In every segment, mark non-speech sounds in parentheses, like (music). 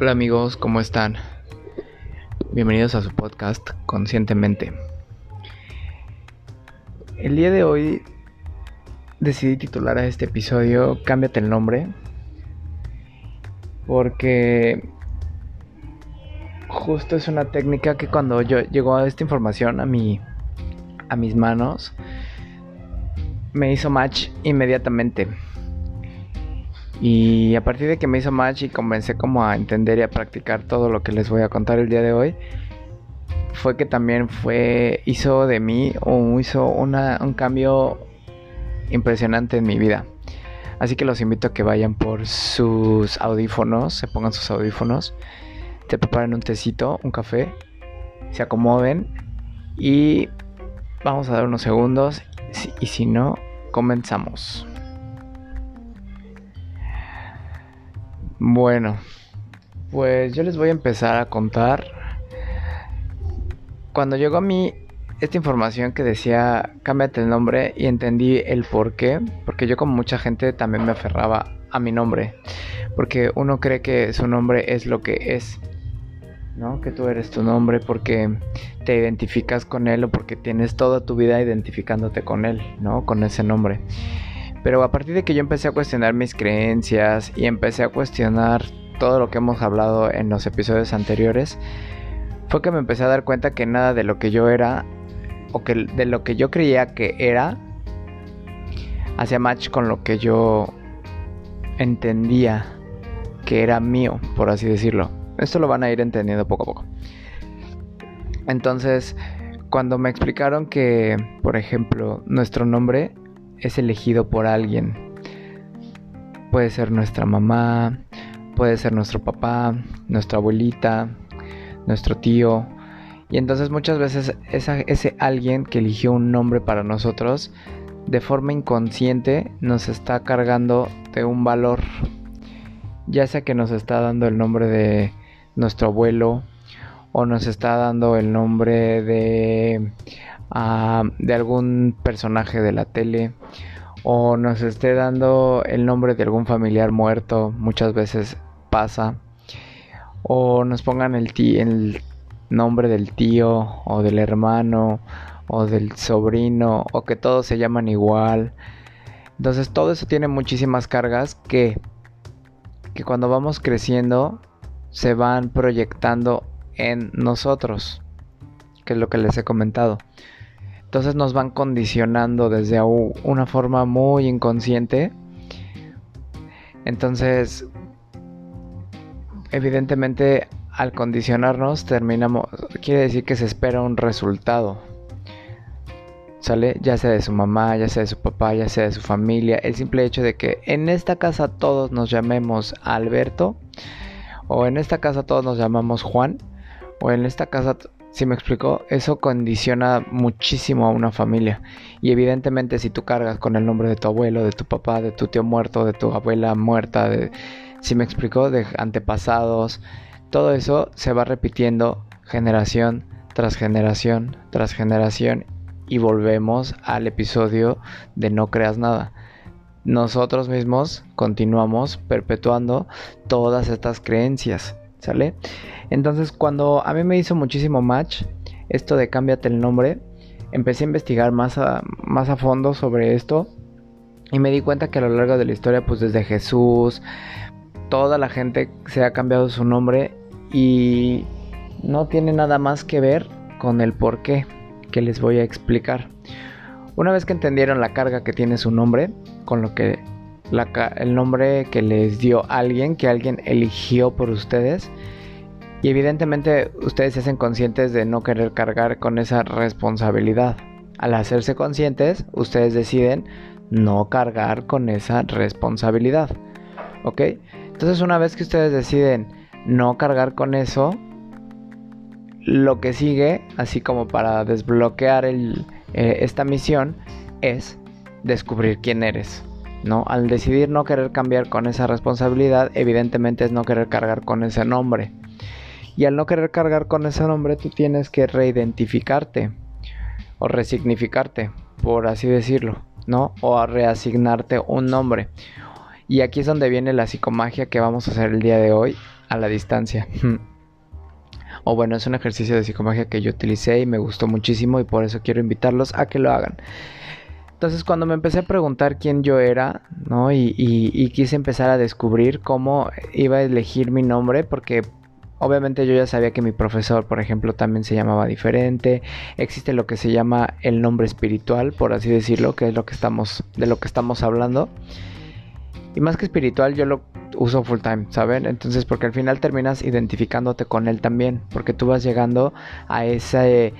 Hola amigos, ¿cómo están? Bienvenidos a su podcast Conscientemente. El día de hoy decidí titular a este episodio Cámbiate el nombre porque justo es una técnica que cuando yo llegó esta información a mi a mis manos me hizo match inmediatamente. Y a partir de que me hizo match y comencé como a entender y a practicar todo lo que les voy a contar el día de hoy, fue que también fue, hizo de mí o hizo una, un cambio impresionante en mi vida. Así que los invito a que vayan por sus audífonos, se pongan sus audífonos, se preparen un tecito, un café, se acomoden y vamos a dar unos segundos y si no, comenzamos. Bueno, pues yo les voy a empezar a contar. Cuando llegó a mí esta información que decía cámbiate el nombre y entendí el por qué, porque yo como mucha gente también me aferraba a mi nombre, porque uno cree que su nombre es lo que es, ¿no? Que tú eres tu nombre porque te identificas con él o porque tienes toda tu vida identificándote con él, ¿no? Con ese nombre. Pero a partir de que yo empecé a cuestionar mis creencias y empecé a cuestionar todo lo que hemos hablado en los episodios anteriores, fue que me empecé a dar cuenta que nada de lo que yo era o que de lo que yo creía que era hacía match con lo que yo entendía que era mío, por así decirlo. Esto lo van a ir entendiendo poco a poco. Entonces, cuando me explicaron que, por ejemplo, nuestro nombre es elegido por alguien. Puede ser nuestra mamá, puede ser nuestro papá, nuestra abuelita, nuestro tío. Y entonces muchas veces ese alguien que eligió un nombre para nosotros, de forma inconsciente nos está cargando de un valor. Ya sea que nos está dando el nombre de nuestro abuelo o nos está dando el nombre de de algún personaje de la tele o nos esté dando el nombre de algún familiar muerto, muchas veces pasa, o nos pongan el, el nombre del tío o del hermano o del sobrino o que todos se llaman igual. Entonces todo eso tiene muchísimas cargas que, que cuando vamos creciendo se van proyectando en nosotros, que es lo que les he comentado. Entonces nos van condicionando desde una forma muy inconsciente. Entonces, evidentemente, al condicionarnos, terminamos. Quiere decir que se espera un resultado. ¿Sale? Ya sea de su mamá, ya sea de su papá, ya sea de su familia. El simple hecho de que en esta casa todos nos llamemos Alberto. O en esta casa todos nos llamamos Juan. O en esta casa si me explico, eso condiciona muchísimo a una familia. Y evidentemente si tú cargas con el nombre de tu abuelo, de tu papá, de tu tío muerto, de tu abuela muerta, de, si me explico, de antepasados, todo eso se va repitiendo generación tras generación tras generación y volvemos al episodio de no creas nada. Nosotros mismos continuamos perpetuando todas estas creencias, ¿sale? Entonces cuando a mí me hizo muchísimo match esto de cámbiate el nombre, empecé a investigar más a, más a fondo sobre esto y me di cuenta que a lo largo de la historia, pues desde Jesús, toda la gente se ha cambiado su nombre y no tiene nada más que ver con el por qué que les voy a explicar. Una vez que entendieron la carga que tiene su nombre, con lo que el nombre que les dio alguien, que alguien eligió por ustedes, y evidentemente ustedes se hacen conscientes de no querer cargar con esa responsabilidad. Al hacerse conscientes, ustedes deciden no cargar con esa responsabilidad. ¿Ok? Entonces una vez que ustedes deciden no cargar con eso, lo que sigue, así como para desbloquear eh, esta misión, es descubrir quién eres. ¿No? Al decidir no querer cambiar con esa responsabilidad, evidentemente es no querer cargar con ese nombre. Y al no querer cargar con ese nombre, tú tienes que reidentificarte o resignificarte, por así decirlo, ¿no? O a reasignarte un nombre. Y aquí es donde viene la psicomagia que vamos a hacer el día de hoy. a la distancia. (laughs) o bueno, es un ejercicio de psicomagia que yo utilicé y me gustó muchísimo y por eso quiero invitarlos a que lo hagan. Entonces cuando me empecé a preguntar quién yo era, ¿no? Y, quise empezar a descubrir cómo iba a elegir mi nombre, porque obviamente yo ya sabía que mi profesor, por ejemplo, también se llamaba diferente. Existe lo que se llama el nombre espiritual, por así decirlo, que es lo que estamos, de lo que estamos hablando. Y más que espiritual, yo lo uso full time, ¿saben? Entonces, porque al final terminas identificándote con él también, porque tú vas llegando a ese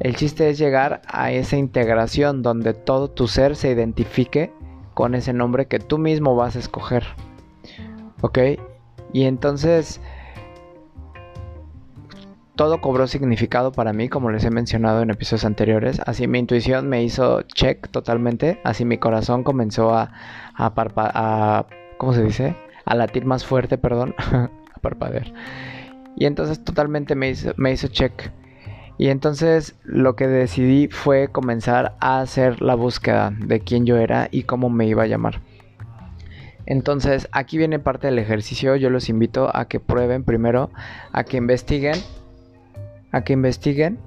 el chiste es llegar a esa integración donde todo tu ser se identifique con ese nombre que tú mismo vas a escoger. ¿Ok? Y entonces todo cobró significado para mí, como les he mencionado en episodios anteriores. Así mi intuición me hizo check totalmente. Así mi corazón comenzó a, a, a ¿cómo se dice? A latir más fuerte, perdón, (laughs) a parpadear. Y entonces totalmente me hizo, me hizo check. Y entonces lo que decidí fue comenzar a hacer la búsqueda de quién yo era y cómo me iba a llamar. Entonces aquí viene parte del ejercicio. Yo los invito a que prueben primero, a que investiguen, a que investiguen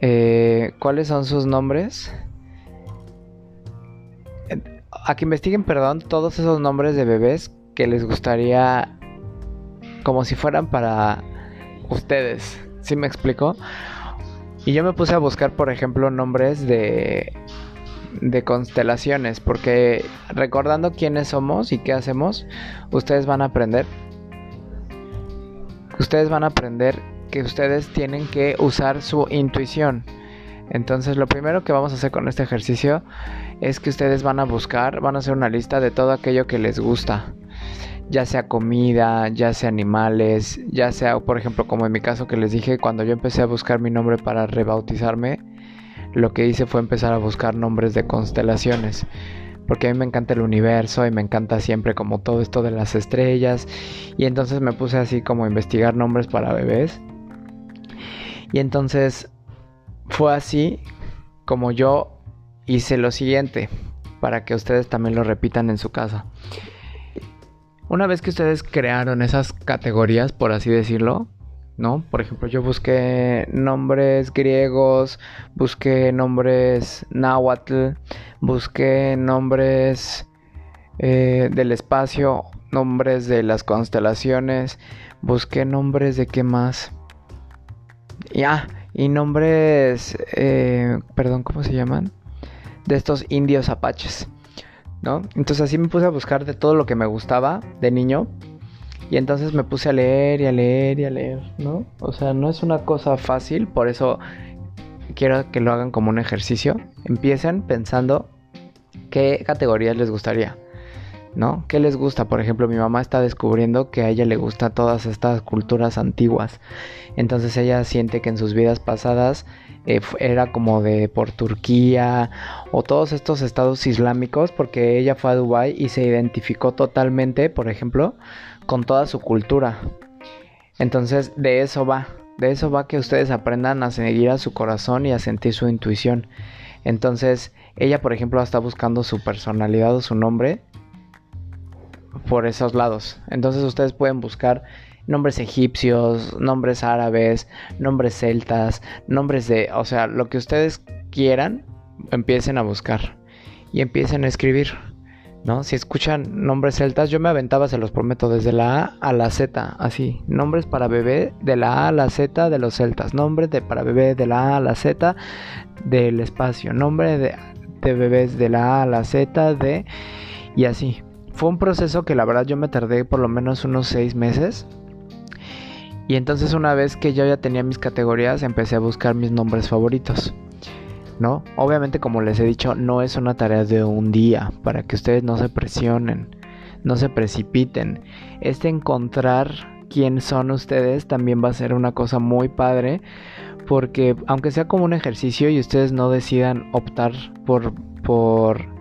eh, cuáles son sus nombres. A que investiguen, perdón, todos esos nombres de bebés que les gustaría como si fueran para ustedes. ¿Sí me explico? Y yo me puse a buscar, por ejemplo, nombres de, de constelaciones, porque recordando quiénes somos y qué hacemos, ustedes van a aprender. Ustedes van a aprender que ustedes tienen que usar su intuición. Entonces lo primero que vamos a hacer con este ejercicio es que ustedes van a buscar, van a hacer una lista de todo aquello que les gusta ya sea comida, ya sea animales, ya sea, por ejemplo, como en mi caso que les dije, cuando yo empecé a buscar mi nombre para rebautizarme, lo que hice fue empezar a buscar nombres de constelaciones. Porque a mí me encanta el universo y me encanta siempre como todo esto de las estrellas. Y entonces me puse así como a investigar nombres para bebés. Y entonces fue así como yo hice lo siguiente. Para que ustedes también lo repitan en su casa. Una vez que ustedes crearon esas categorías, por así decirlo, ¿no? Por ejemplo, yo busqué nombres griegos, busqué nombres náhuatl, busqué nombres eh, del espacio, nombres de las constelaciones, busqué nombres de qué más. Ya, y nombres, eh, perdón, ¿cómo se llaman? De estos indios apaches. ¿No? Entonces así me puse a buscar de todo lo que me gustaba de niño. Y entonces me puse a leer y a leer y a leer, ¿no? O sea, no es una cosa fácil, por eso quiero que lo hagan como un ejercicio. Empiecen pensando qué categorías les gustaría, ¿no? ¿Qué les gusta? Por ejemplo, mi mamá está descubriendo que a ella le gusta todas estas culturas antiguas. Entonces ella siente que en sus vidas pasadas eh, era como de por Turquía o todos estos estados islámicos porque ella fue a Dubai y se identificó totalmente, por ejemplo, con toda su cultura. Entonces de eso va, de eso va que ustedes aprendan a seguir a su corazón y a sentir su intuición. Entonces ella, por ejemplo, está buscando su personalidad o su nombre por esos lados. Entonces ustedes pueden buscar nombres egipcios, nombres árabes, nombres celtas, nombres de, o sea, lo que ustedes quieran, empiecen a buscar y empiecen a escribir. ¿No? Si escuchan nombres celtas, yo me aventaba, se los prometo, desde la A a la Z, así. Nombres para bebé de la A a la Z de los celtas. Nombres de para bebé de la A a la Z del espacio. Nombre de, de bebés de la A a la Z de... Y así. Fue un proceso que la verdad yo me tardé por lo menos unos seis meses y entonces una vez que yo ya tenía mis categorías, empecé a buscar mis nombres favoritos. ¿No? Obviamente como les he dicho, no es una tarea de un día, para que ustedes no se presionen, no se precipiten. Este encontrar quién son ustedes también va a ser una cosa muy padre, porque aunque sea como un ejercicio y ustedes no decidan optar por, por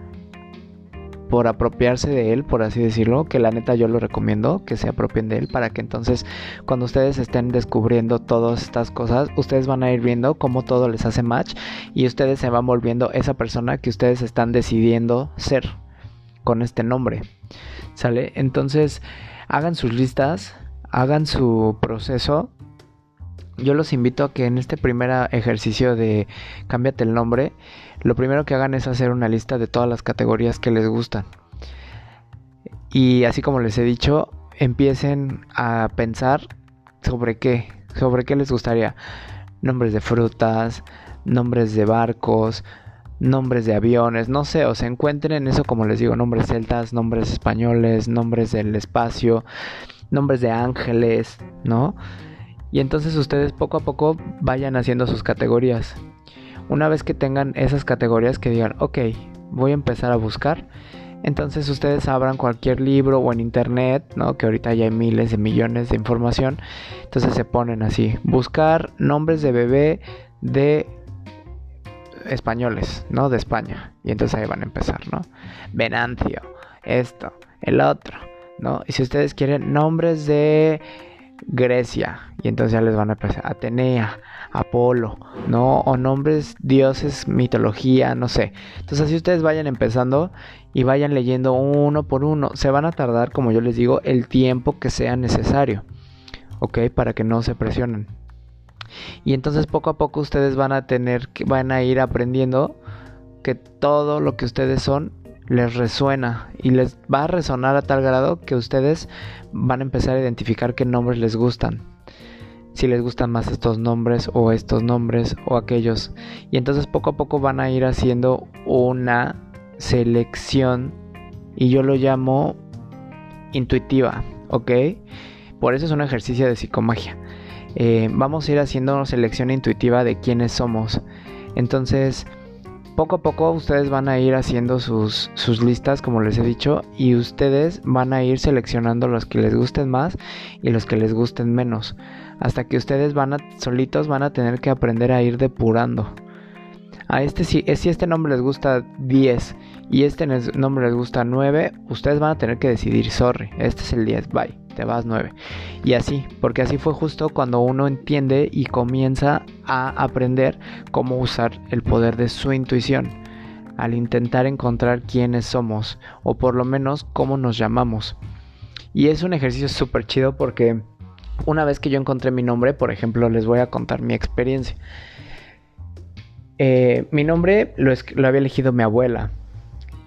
por apropiarse de él, por así decirlo, que la neta yo lo recomiendo, que se apropien de él para que entonces cuando ustedes estén descubriendo todas estas cosas, ustedes van a ir viendo cómo todo les hace match y ustedes se van volviendo esa persona que ustedes están decidiendo ser con este nombre. ¿Sale? Entonces, hagan sus listas, hagan su proceso, yo los invito a que en este primer ejercicio de cámbiate el nombre, lo primero que hagan es hacer una lista de todas las categorías que les gustan. Y así como les he dicho, empiecen a pensar sobre qué, sobre qué les gustaría. Nombres de frutas, nombres de barcos, nombres de aviones, no sé, o se encuentren en eso como les digo, nombres celtas, nombres españoles, nombres del espacio, nombres de ángeles, ¿no? Y entonces ustedes poco a poco vayan haciendo sus categorías. Una vez que tengan esas categorías que digan, ok, voy a empezar a buscar, entonces ustedes abran cualquier libro o en internet, ¿no? Que ahorita ya hay miles de millones de información. Entonces se ponen así, buscar nombres de bebé de españoles, ¿no? De España. Y entonces ahí van a empezar, ¿no? Venancio, esto, el otro, ¿no? Y si ustedes quieren nombres de Grecia, y entonces ya les van a empezar Atenea, Apolo, ¿no? O nombres, dioses, mitología, no sé. Entonces así ustedes vayan empezando y vayan leyendo uno por uno. Se van a tardar, como yo les digo, el tiempo que sea necesario, ¿ok? Para que no se presionen. Y entonces poco a poco ustedes van a tener que, van a ir aprendiendo que todo lo que ustedes son les resuena y les va a resonar a tal grado que ustedes van a empezar a identificar qué nombres les gustan. Si les gustan más estos nombres o estos nombres o aquellos. Y entonces poco a poco van a ir haciendo una selección y yo lo llamo intuitiva, ¿ok? Por eso es un ejercicio de psicomagia. Eh, vamos a ir haciendo una selección intuitiva de quiénes somos. Entonces, poco a poco ustedes van a ir haciendo sus, sus, listas, como les he dicho, y ustedes van a ir seleccionando los que les gusten más y los que les gusten menos. Hasta que ustedes van a, solitos van a tener que aprender a ir depurando. A este si, si este nombre les gusta 10 y este nombre les gusta 9, ustedes van a tener que decidir, sorry, este es el 10, bye te vas 9. Y así, porque así fue justo cuando uno entiende y comienza a aprender cómo usar el poder de su intuición al intentar encontrar quiénes somos o por lo menos cómo nos llamamos. Y es un ejercicio súper chido porque una vez que yo encontré mi nombre, por ejemplo, les voy a contar mi experiencia. Eh, mi nombre lo, lo había elegido mi abuela.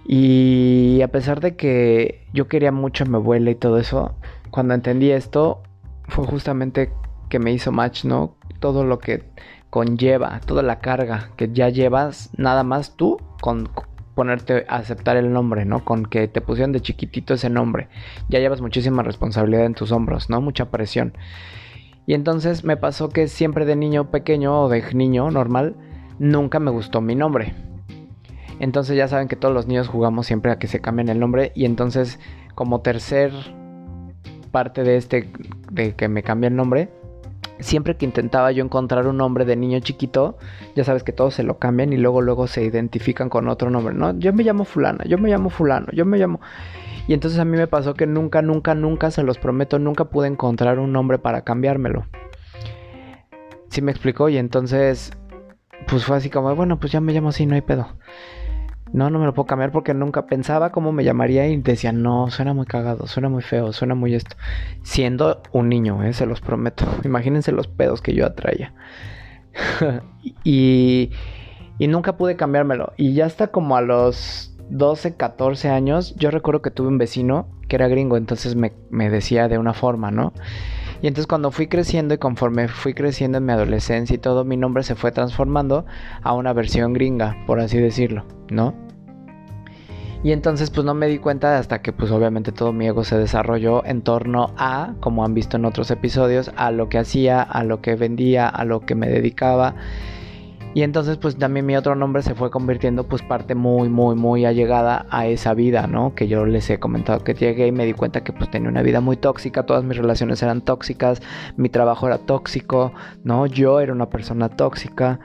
Y a pesar de que yo quería mucho a mi abuela y todo eso, cuando entendí esto, fue justamente que me hizo match, ¿no? Todo lo que conlleva, toda la carga que ya llevas, nada más tú con ponerte a aceptar el nombre, ¿no? Con que te pusieron de chiquitito ese nombre. Ya llevas muchísima responsabilidad en tus hombros, ¿no? Mucha presión. Y entonces me pasó que siempre de niño pequeño o de niño normal, nunca me gustó mi nombre. Entonces ya saben que todos los niños jugamos siempre a que se cambien el nombre y entonces como tercer parte de este, de que me cambie el nombre, siempre que intentaba yo encontrar un nombre de niño chiquito, ya sabes que todos se lo cambian y luego luego se identifican con otro nombre, ¿no? Yo me llamo fulana, yo me llamo fulano, yo me llamo... Y entonces a mí me pasó que nunca, nunca, nunca, se los prometo, nunca pude encontrar un nombre para cambiármelo. ¿Sí me explicó? Y entonces, pues fue así como, bueno, pues ya me llamo así, no hay pedo. No, no me lo puedo cambiar porque nunca pensaba cómo me llamaría y decía, no, suena muy cagado, suena muy feo, suena muy esto. Siendo un niño, ¿eh? se los prometo. (laughs) Imagínense los pedos que yo atraía. (laughs) y, y nunca pude cambiármelo. Y ya hasta como a los 12, 14 años, yo recuerdo que tuve un vecino que era gringo, entonces me, me decía de una forma, ¿no? Y entonces cuando fui creciendo y conforme fui creciendo en mi adolescencia y todo, mi nombre se fue transformando a una versión gringa, por así decirlo, ¿no? Y entonces pues no me di cuenta hasta que pues obviamente todo mi ego se desarrolló en torno a, como han visto en otros episodios, a lo que hacía, a lo que vendía, a lo que me dedicaba y entonces pues también mi otro nombre se fue convirtiendo pues parte muy muy muy allegada a esa vida, ¿no? Que yo les he comentado que llegué y me di cuenta que pues tenía una vida muy tóxica, todas mis relaciones eran tóxicas, mi trabajo era tóxico, ¿no? Yo era una persona tóxica.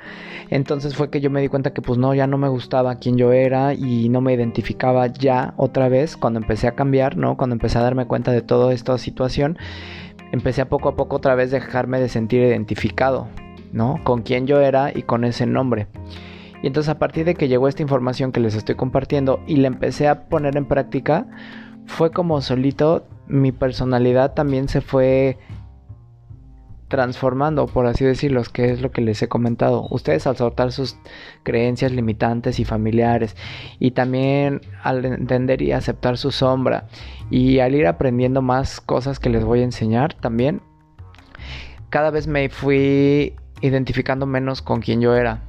Entonces fue que yo me di cuenta que pues no, ya no me gustaba quién yo era y no me identificaba ya otra vez cuando empecé a cambiar, ¿no? Cuando empecé a darme cuenta de toda esta situación, empecé a poco a poco otra vez dejarme de sentir identificado, ¿no? Con quién yo era y con ese nombre. Y entonces a partir de que llegó esta información que les estoy compartiendo y la empecé a poner en práctica, fue como solito mi personalidad también se fue transformando, por así decirlo, que es lo que les he comentado. Ustedes al soltar sus creencias limitantes y familiares y también al entender y aceptar su sombra y al ir aprendiendo más cosas que les voy a enseñar también, cada vez me fui identificando menos con quien yo era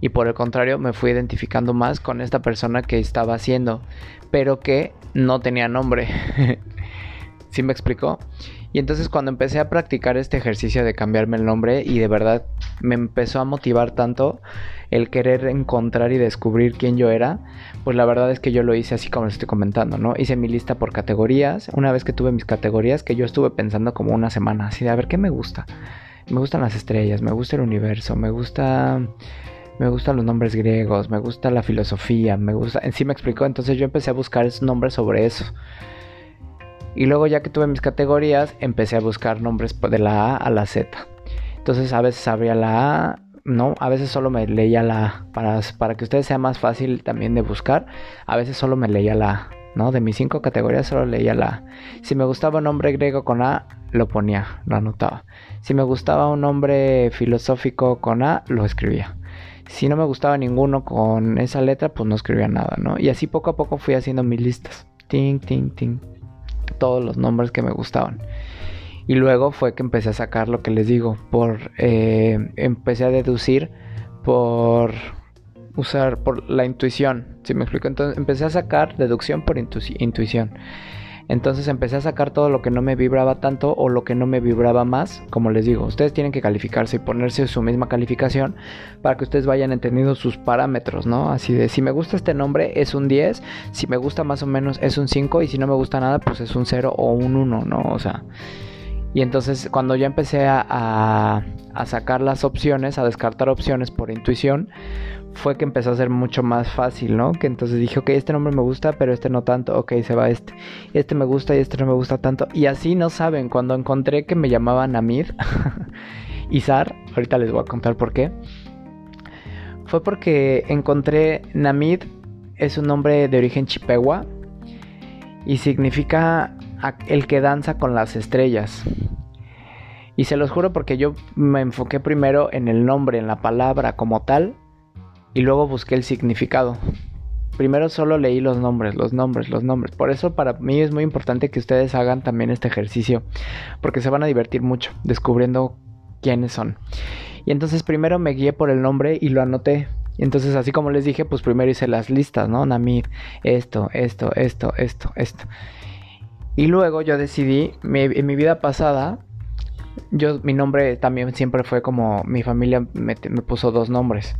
y por el contrario me fui identificando más con esta persona que estaba haciendo, pero que no tenía nombre. (laughs) ¿Sí me explicó? Y entonces cuando empecé a practicar este ejercicio de cambiarme el nombre y de verdad me empezó a motivar tanto el querer encontrar y descubrir quién yo era, pues la verdad es que yo lo hice así como les estoy comentando, ¿no? Hice mi lista por categorías, una vez que tuve mis categorías que yo estuve pensando como una semana, así de a ver qué me gusta. Me gustan las estrellas, me gusta el universo, me gusta me gustan los nombres griegos, me gusta la filosofía, me gusta, en sí me explicó, entonces yo empecé a buscar nombres sobre eso. Y luego ya que tuve mis categorías, empecé a buscar nombres de la A a la Z. Entonces a veces abría la A, no, a veces solo me leía la A. Para, para que ustedes sea más fácil también de buscar, a veces solo me leía la A. ¿no? De mis cinco categorías solo leía la A. Si me gustaba un nombre griego con A, lo ponía, lo anotaba. Si me gustaba un nombre filosófico con A, lo escribía. Si no me gustaba ninguno con esa letra, pues no escribía nada, ¿no? Y así poco a poco fui haciendo mis listas. Ting, ting, ting todos los nombres que me gustaban. Y luego fue que empecé a sacar lo que les digo, por eh, empecé a deducir por usar por la intuición, si me explico, entonces empecé a sacar deducción por intuición. Entonces empecé a sacar todo lo que no me vibraba tanto o lo que no me vibraba más. Como les digo, ustedes tienen que calificarse y ponerse su misma calificación para que ustedes vayan entendiendo sus parámetros, ¿no? Así de si me gusta este nombre es un 10, si me gusta más o menos es un 5 y si no me gusta nada pues es un 0 o un 1, ¿no? O sea... Y entonces cuando ya empecé a, a, sacar las opciones, a descartar opciones por intuición, fue que empezó a ser mucho más fácil, ¿no? Que entonces dije, ok, este nombre me gusta, pero este no tanto, ok, se va este. Este me gusta y este no me gusta tanto. Y así no saben, cuando encontré que me llamaban Namid, Izar, (laughs) ahorita les voy a contar por qué. Fue porque encontré Namid, es un nombre de origen chipegua y significa el que danza con las estrellas. Y se los juro porque yo me enfoqué primero en el nombre, en la palabra como tal, y luego busqué el significado. Primero solo leí los nombres, los nombres, los nombres. Por eso para mí es muy importante que ustedes hagan también este ejercicio, porque se van a divertir mucho descubriendo quiénes son. Y entonces primero me guié por el nombre y lo anoté. Y entonces así como les dije, pues primero hice las listas, ¿no? Namid, esto, esto, esto, esto, esto. Y luego yo decidí, en mi vida pasada, yo mi nombre también siempre fue como mi familia me puso dos nombres.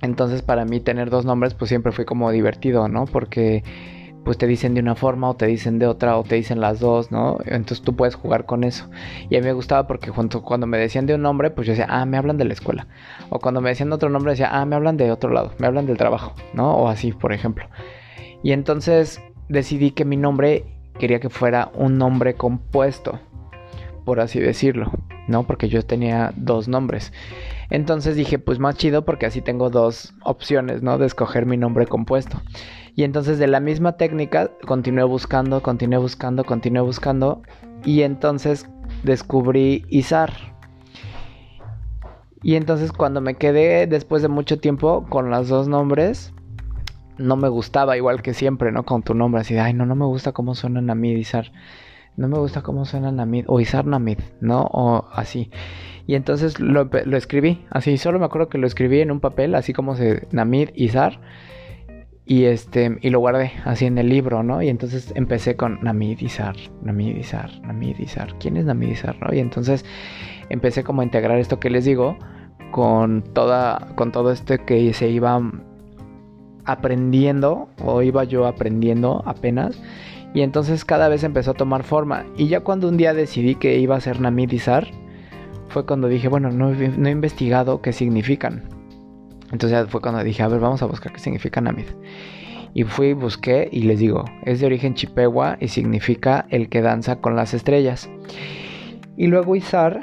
Entonces para mí tener dos nombres pues siempre fue como divertido, ¿no? Porque pues te dicen de una forma o te dicen de otra o te dicen las dos, ¿no? Entonces tú puedes jugar con eso. Y a mí me gustaba porque junto, cuando me decían de un nombre, pues yo decía, ah, me hablan de la escuela. O cuando me decían de otro nombre, decía, ah, me hablan de otro lado, me hablan del trabajo, ¿no? O así, por ejemplo. Y entonces decidí que mi nombre quería que fuera un nombre compuesto, por así decirlo, ¿no? Porque yo tenía dos nombres. Entonces dije, pues más chido porque así tengo dos opciones, ¿no? De escoger mi nombre compuesto. Y entonces de la misma técnica continué buscando, continué buscando, continué buscando. Y entonces descubrí Izar. Y entonces cuando me quedé después de mucho tiempo con los dos nombres, no me gustaba igual que siempre, ¿no? Con tu nombre, así de, ay, no, no me gusta cómo suenan a mí Izar. No me gusta cómo suenan Namid o Izar Namid, ¿no? O así. Y entonces lo, escribí, así, solo me acuerdo que lo escribí en un papel, así como se Namid Izar. Y este, y lo guardé así en el libro, ¿no? Y entonces empecé con Namid Izar, Namid Izar, Namid Izar. ¿Quién es Namid Izar, no? Y entonces empecé como a integrar esto que les digo con toda, con todo esto que se iba aprendiendo, o iba yo aprendiendo apenas. Y entonces cada vez empezó a tomar forma. Y ya cuando un día decidí que iba a ser Namid Izar, fue cuando dije, bueno, no, he investigado qué significan. Entonces fue cuando dije, a ver, vamos a buscar qué significa Namid. Y fui, busqué y les digo, es de origen chipegua y significa el que danza con las estrellas. Y luego Izar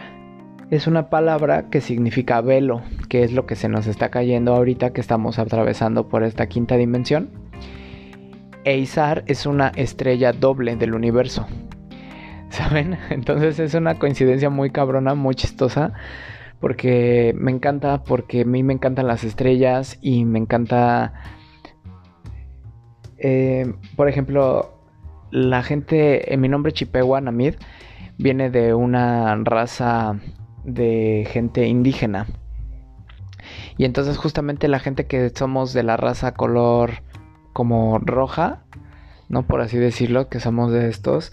es una palabra que significa velo, que es lo que se nos está cayendo ahorita que estamos atravesando por esta quinta dimensión. E Izar es una estrella doble del universo. ¿Saben? (laughs) Entonces es una coincidencia muy cabrona, muy chistosa. Porque me encanta, porque a mí me encantan las estrellas y me encanta... Eh, por ejemplo, la gente, en mi nombre Chipewa Namid, viene de una raza de gente indígena. Y entonces justamente la gente que somos de la raza color como roja, no por así decirlo, que somos de estos,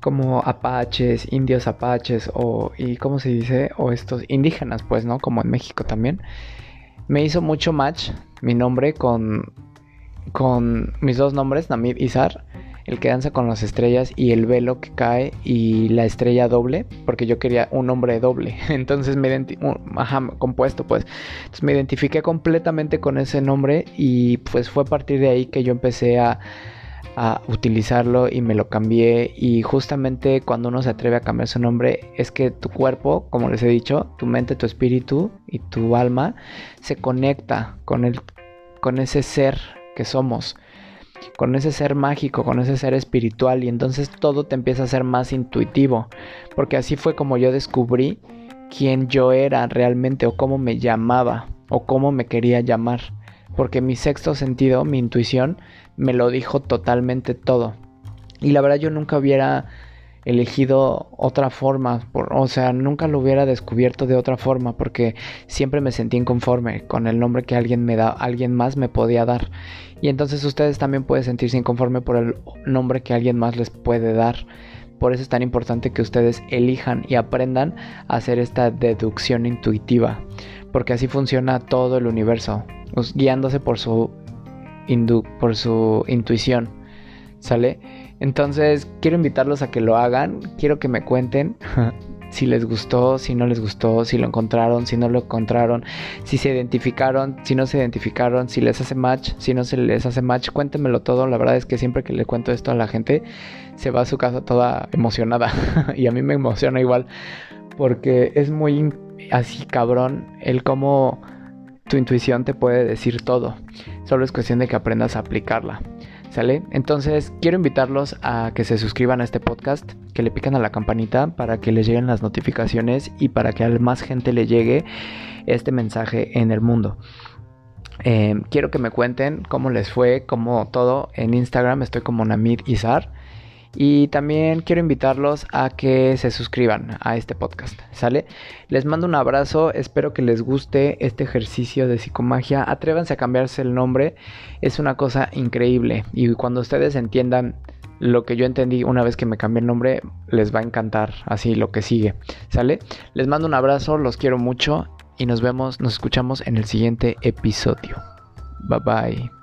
como apaches, indios apaches o y cómo se dice, o estos indígenas, pues, ¿no? Como en México también. Me hizo mucho match mi nombre con con mis dos nombres, Namib y Zar el que danza con las estrellas y el velo que cae y la estrella doble, porque yo quería un nombre doble. (laughs) Entonces me identifiqué, ajá, compuesto pues. Entonces me identifiqué completamente con ese nombre y pues fue a partir de ahí que yo empecé a, a utilizarlo y me lo cambié y justamente cuando uno se atreve a cambiar su nombre es que tu cuerpo, como les he dicho, tu mente, tu espíritu y tu alma se conecta con el con ese ser que somos con ese ser mágico, con ese ser espiritual y entonces todo te empieza a ser más intuitivo, porque así fue como yo descubrí quién yo era realmente o cómo me llamaba o cómo me quería llamar, porque mi sexto sentido, mi intuición, me lo dijo totalmente todo. Y la verdad yo nunca hubiera elegido otra forma, o sea, nunca lo hubiera descubierto de otra forma porque siempre me sentí inconforme con el nombre que alguien me da, alguien más me podía dar. Y entonces ustedes también pueden sentirse inconforme por el nombre que alguien más les puede dar. Por eso es tan importante que ustedes elijan y aprendan a hacer esta deducción intuitiva, porque así funciona todo el universo, guiándose por su, por su intuición. ¿Sale? Entonces, quiero invitarlos a que lo hagan, quiero que me cuenten si les gustó, si no les gustó, si lo encontraron, si no lo encontraron, si se identificaron, si no se identificaron, si les hace match, si no se les hace match, cuéntenmelo todo. La verdad es que siempre que le cuento esto a la gente, se va a su casa toda emocionada (laughs) y a mí me emociona igual porque es muy así cabrón el cómo tu intuición te puede decir todo. Solo es cuestión de que aprendas a aplicarla. Entonces quiero invitarlos a que se suscriban a este podcast, que le pican a la campanita para que les lleguen las notificaciones y para que a más gente le llegue este mensaje en el mundo. Eh, quiero que me cuenten cómo les fue, como todo. En Instagram estoy como Namid Izar. Y también quiero invitarlos a que se suscriban a este podcast, ¿sale? Les mando un abrazo, espero que les guste este ejercicio de psicomagia. Atrévanse a cambiarse el nombre, es una cosa increíble. Y cuando ustedes entiendan lo que yo entendí una vez que me cambié el nombre, les va a encantar así lo que sigue, ¿sale? Les mando un abrazo, los quiero mucho y nos vemos, nos escuchamos en el siguiente episodio. Bye bye.